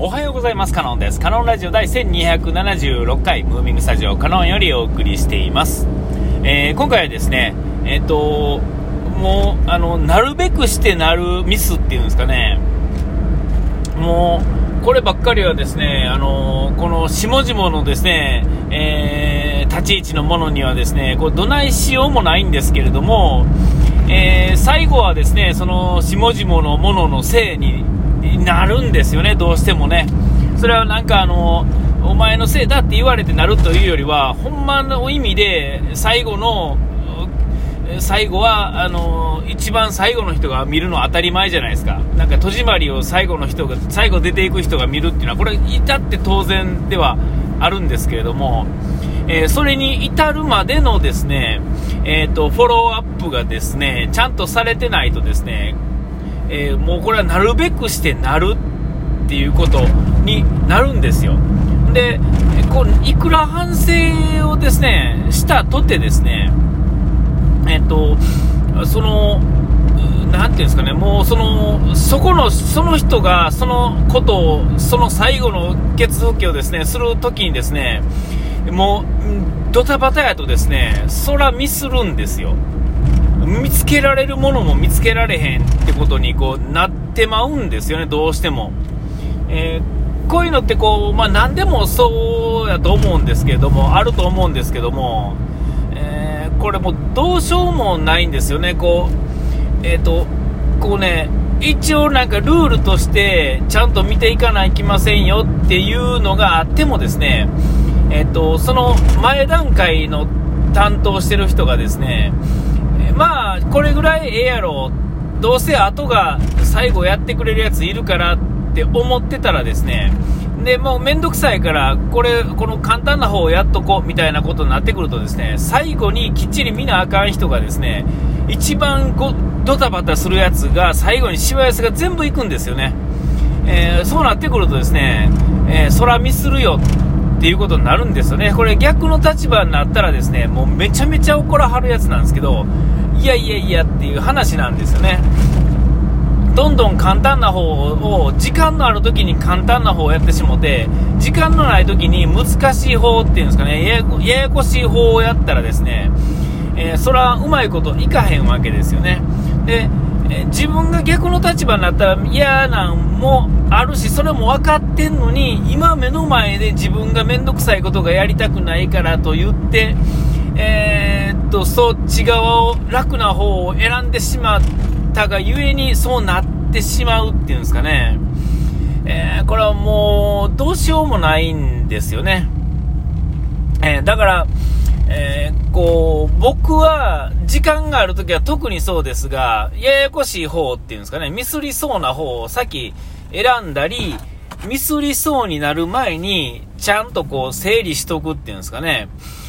おはようございます。カノンです。カノンラジオ第1276回、ムービングスタジオカノンよりお送りしています。えー、今回はですね、えっ、ー、と、もう、あの、なるべくしてなるミスっていうんですかね、もう、こればっかりはですね、あの、この下々のですね、えー、立ち位置のものにはですね、こう、どないしようもないんですけれども、えー、最後はですね、その下々のもののせいになるんですよね、どうしてもね。それはなんかあの、お前のせいだって言われてなるというよりは、ほんまの意味で最後の、最後は、あの、一番最後の人が見るのは当たり前じゃないですか。なんか戸締まりを最後の人が、最後出ていく人が見るっていうのは、これ至って当然ではあるんですけれども、えー、それに至るまでのですね、えっ、ー、と、フォローアップがですね、ちゃんとされてないとですね、えー、もうこれはなるべくしてなるっていうことになるんですよ。で、こういくら反省をですね、したとてですね、えっと、その、なていうんですかね、もうその、そこの、その人がそのことを、その最後の決続きをですね、するときにですね、もう、ドタバタやとですね、そらミスるんですよ。見つけられるものも見つけられへんってことにこうなってまうんですよね、どうしても。えー、こういうのってこう、まあ、何でもそうやと思うんですけども、あると思うんですけども、えー、これもどうしようもないんですよね、こう、えっ、ー、と、こうね、一応なんかルールとしてちゃんと見ていかないきませんよっていうのがあってもですね、えっ、と、その前段階の担当してる人がですね、まあ、これぐらいええやろ、どうせ後が最後やってくれるやついるからって思ってたらですね、で、もうめんどくさいから、これ、この簡単な方をやっとこう、みたいなことになってくるとですね、最後にきっちり見なあかん人がですね、一番ごドタバタするやつが最後にしわ寄せが全部いくんですよね。えー、そうなってくるとですね、えー、空ミスるよっていうことになるんですよね。これ逆の立場になったらですね、もうめちゃめちゃ怒らはるやつなんですけど、いやいやいやっていう話なんですよね。どんどん簡単な方を、時間のある時に簡単な方をやってしもて、時間のない時に難しい方っていうんですかね、ややこしい方をやったらですね、えー、それはうまいこといかへんわけですよね。で、えー、自分が逆の立場になったら嫌なんもあるし、それも分かってんのに、今目の前で自分が面倒くさいことがやりたくないからと言って、えー、っと、そっち側を、楽な方を選んでしまったがゆえに、そうなってしまうっていうんですかね。えー、これはもう、どうしようもないんですよね。えー、だから、えー、こう、僕は、時間があるときは特にそうですが、ややこしい方っていうんですかね、ミスりそうな方を先選んだり、ミスりそうになる前に、ちゃんとこう、整理しとくっていうんですかね。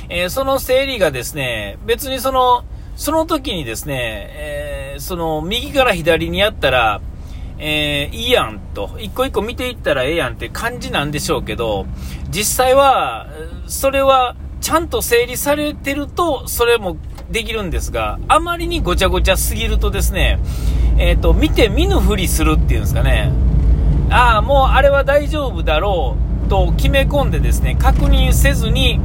えー、その整理がですね、別にその、その時にですね、えー、その、右から左にやったら、えー、いいやんと、一個一個見ていったらええやんって感じなんでしょうけど、実際は、それは、ちゃんと整理されてると、それもできるんですが、あまりにごちゃごちゃすぎるとですね、えっ、ー、と、見て見ぬふりするっていうんですかね、ああ、もうあれは大丈夫だろうと決め込んでですね、確認せずに、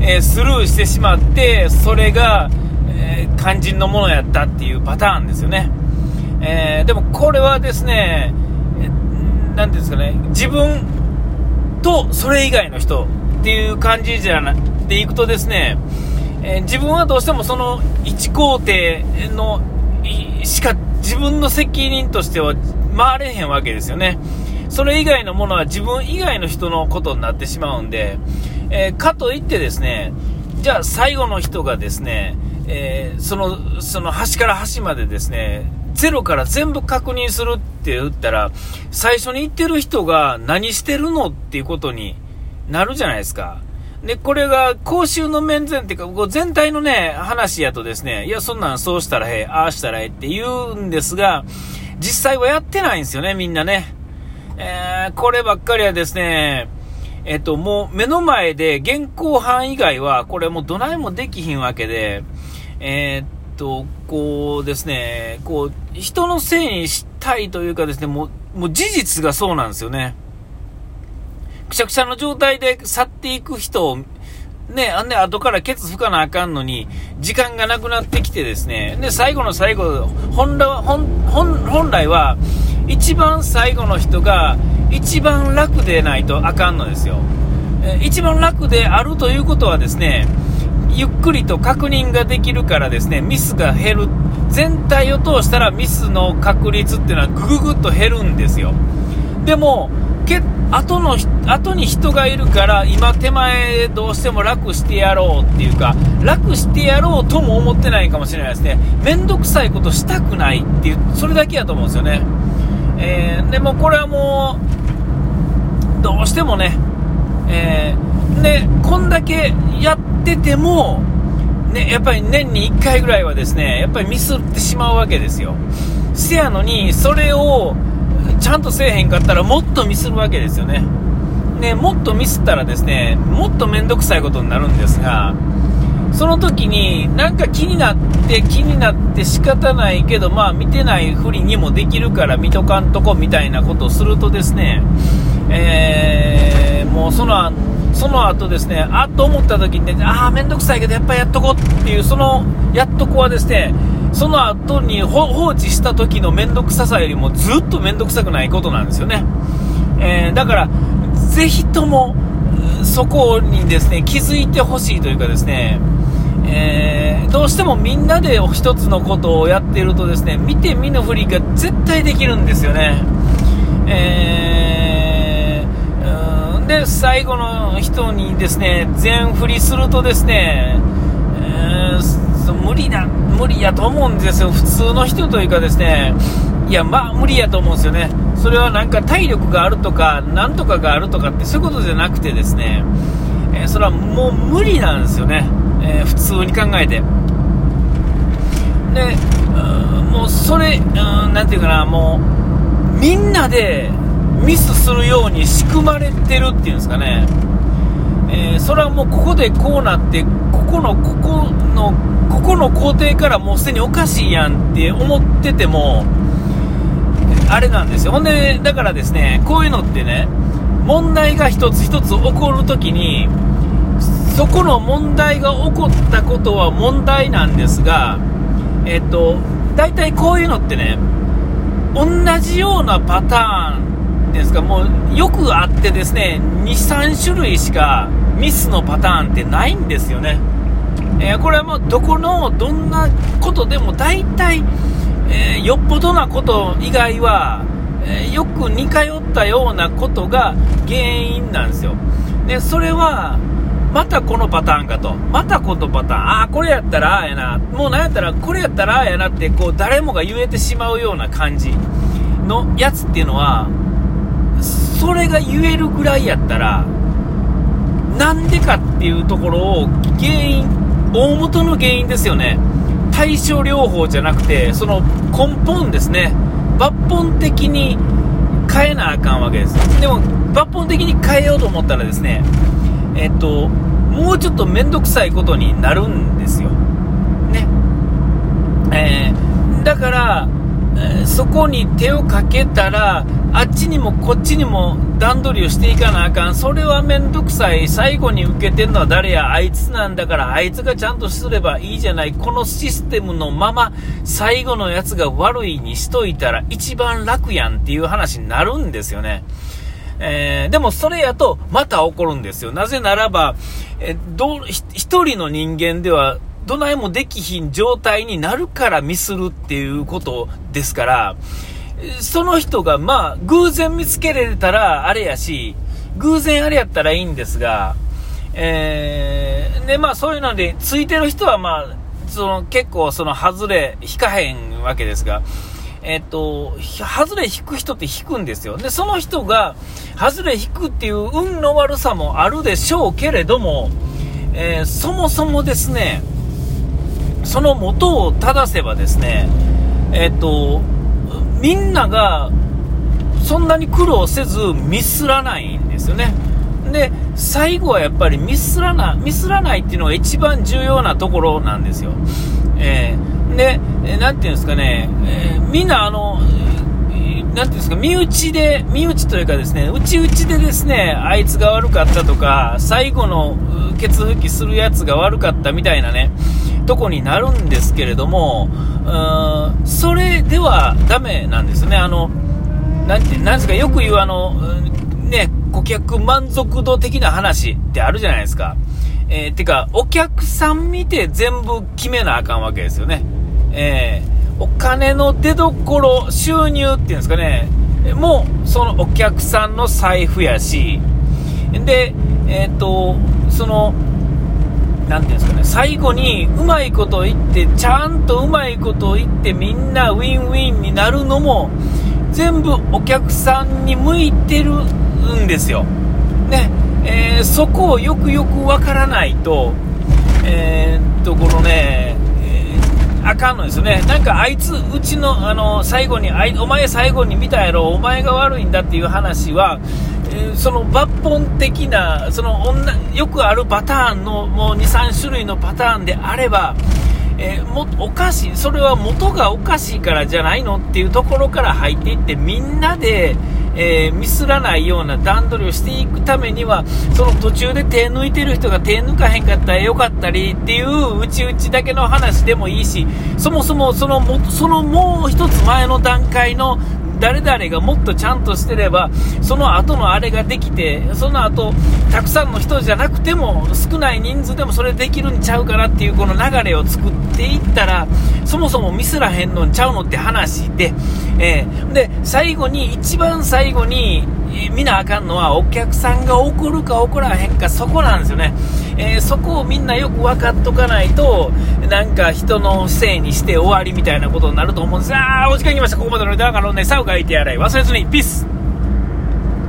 えー、スルーしてしまって、それが、えー、肝心のものやったっていうパターンですよね。えー、でもこれはですね、何ていうんですかね、自分とそれ以外の人っていう感じじゃなでいくとですね、え、自分はどうしてもその1工程のしか自分の責任としては回れへんわけですよね。それ以外のものは自分以外の人のことになってしまうんで、えー、かといってですね、じゃあ最後の人がですね、えー、その、その端から端までですね、ゼロから全部確認するって言ったら、最初に言ってる人が何してるのっていうことになるじゃないですか。で、これが公衆の面前っていうか、こう全体のね、話やとですね、いや、そんなんそうしたらええ、ああしたらええって言うんですが、実際はやってないんですよね、みんなね。えー、こればっかりはですね、えっと、もう目の前で現行犯以外は、これもうどないもできひんわけで、えー、っと、こうですね、こう、人のせいにしたいというかですね、もう、もう事実がそうなんですよね。くしゃくしゃの状態で去っていく人を、ね、あんで後からケツ吹かなあかんのに、時間がなくなってきてですね、で、最後の最後、本来は、本本来は、一番最後の人が、一番楽でないとあかんのですよ。一番楽であるということはですね、ゆっくりと確認ができるからですね、ミスが減る。全体を通したらミスの確率っていうのはぐぐぐっと減るんですよ。でも、け後の後に人がいるから今手前どうしても楽してやろうっていうか楽してやろうとも思ってないかもしれないですね面倒くさいことしたくないっていうそれだけやと思うんですよね、えー、でもこれはもうどうしてもね、えー、でこんだけやっててもね、やっぱり年に1回ぐらいはですねやっぱりミスってしまうわけですよせやのにそれをちゃんとせえへんかったらもっとミスるわけですよね。ね、もっとミスったらですね、もっと面倒くさいことになるんですが、その時になんか気になって気になって仕方ないけど、まあ見てないふりにもできるから見とかんとこみたいなことをするとですね、えー、もうその、その後ですね、あっと思った時にね、ああ、めんどくさいけどやっぱやっとこうっていう、そのやっとこはですね、その後に放置した時の面倒くささよりもずっと面倒くさくないことなんですよね。えー、だから、ぜひとも、そこにですね、気づいてほしいというかですね、えー、どうしてもみんなで一つのことをやっているとですね、見て見ぬふりが絶対できるんですよね。えー、で、最後の人にですね、全振りするとですね、えー、無理だ、無理やと思うんですよ、普通の人というかですね、いや、まあ無理やと思うんですよね、それはなんか体力があるとか、なんとかがあるとかって、そういうことじゃなくてですね、えー、それはもう無理なんですよね、えー、普通に考えて。で、もうそれ、うん、なていうかな、もう、みんなでミスするように仕組まれてるっていうんですかね。えー、それはもうここでこうなってここのここのここの工程からもうすでにおかしいやんって思っててもあれなんですよほんでだからですねこういうのってね問題が一つ一つ起こるときにそこの問題が起こったことは問題なんですがえっと大体こういうのってね同じようなパターンですか、もうよくあってですね、2、3種類しかミスのパターンってないんですよね。えー、これはもうどこのどんなことでも大体、えー、よっぽどなこと以外は、えー、よく似通ったようなことが原因なんですよ。で、それは、またこのパターンかと。またこのパターン。ああ、これやったらああやな。もうなんやったらこれやったらああやなって、こう誰もが言えてしまうような感じのやつっていうのは、それが言えるぐらいやったら、なんでかっていうところを原因、大元の原因ですよね。対処療法じゃなくて、その根本ですね。抜本的に変えなあかんわけです。でも、抜本的に変えようと思ったらですね、えっと、もうちょっと面倒くさいことになるんですよ。ね。えー、だからえ、そこに手をかけたら、あっちにもこっちにも段取りをしていかなあかん。それはめんどくさい。最後に受けてんのは誰や？あいつなんだから、あいつがちゃんとすればいいじゃない。このシステムのまま、最後のやつが悪いにしといたら一番楽やんっていう話になるんですよね。えー、でもそれやとまた起こるんですよ。なぜならば、えど一人の人間ではどないもできひん状態になるからミスるっていうことですから、その人がまあ偶然見つけられたらあれやし、偶然あれやったらいいんですが、えー、でまあそういうので、ついてる人はまあ、その結構その外れ引かへんわけですが、えっと、外れ引く人って引くんですよ。で、その人が、外れ引くっていう運の悪さもあるでしょうけれども、えー、そもそもですね、その元を正せばですね、えっと、みんながそんなに苦労せずミスらないんですよね。で、最後はやっぱりミスらない、ミスらないっていうのが一番重要なところなんですよ。えー、で、なていうんですかね、えー、みんなあの何、ていうんですか、身内で、身内というかですね、内々でですね、あいつが悪かったとか、最後のケツ吹きするやつが悪かったみたいなね、とこになるんですけれども、うんそれではダメなんですね。あの、なんて、なんですか、よく言うあの、ね、顧客満足度的な話ってあるじゃないですか。えー、てか、お客さん見て全部決めなあかんわけですよね。えー、お金の出どころ、収入っていうんですかね、もう、そのお客さんの財布やし、で、えっ、ー、と、その、なんていうんですかね、最後にうまいこと言って、ちゃんとうまいこと言って、みんなウィンウィンになるのも、全部お客さんに向いてるんですよ。ね、えー、そこをよくよくわからないと、えー、っと、このね、あかんのですよね。なんかあいつ、うちの、あの、最後にあい、お前最後に見たやろ、お前が悪いんだっていう話は、その抜本的な、その女よくあるパターンのもう2、3種類のパターンであれば、えー、もおかしい、それは元がおかしいからじゃないのっていうところから入っていって、みんなで、えー、ミスらないような段取りをしていくためには、その途中で手抜いてる人が手抜かへんかったらよかったりっていううちうちだけの話でもいいし、そもそもそのもそのもう一つ前の段階の誰々がもっとちゃんとしてれば、その後のあれができて、その後、たくさんの人じゃなくても、少ない人数でもそれできるんちゃうかなっていうこの流れを作っていったら、そもそもミスらへんのんちゃうのって話で、えー、で、最後に、一番最後に、見なあかんのはお客さんが怒るか怒らへんかそこなんですよね、えー、そこをみんなよく分かっとかないとなんか人のせいにして終わりみたいなことになると思うんです。あーお時間来ました。ここまでのネタからのねさを書いてやらい忘れずにピース。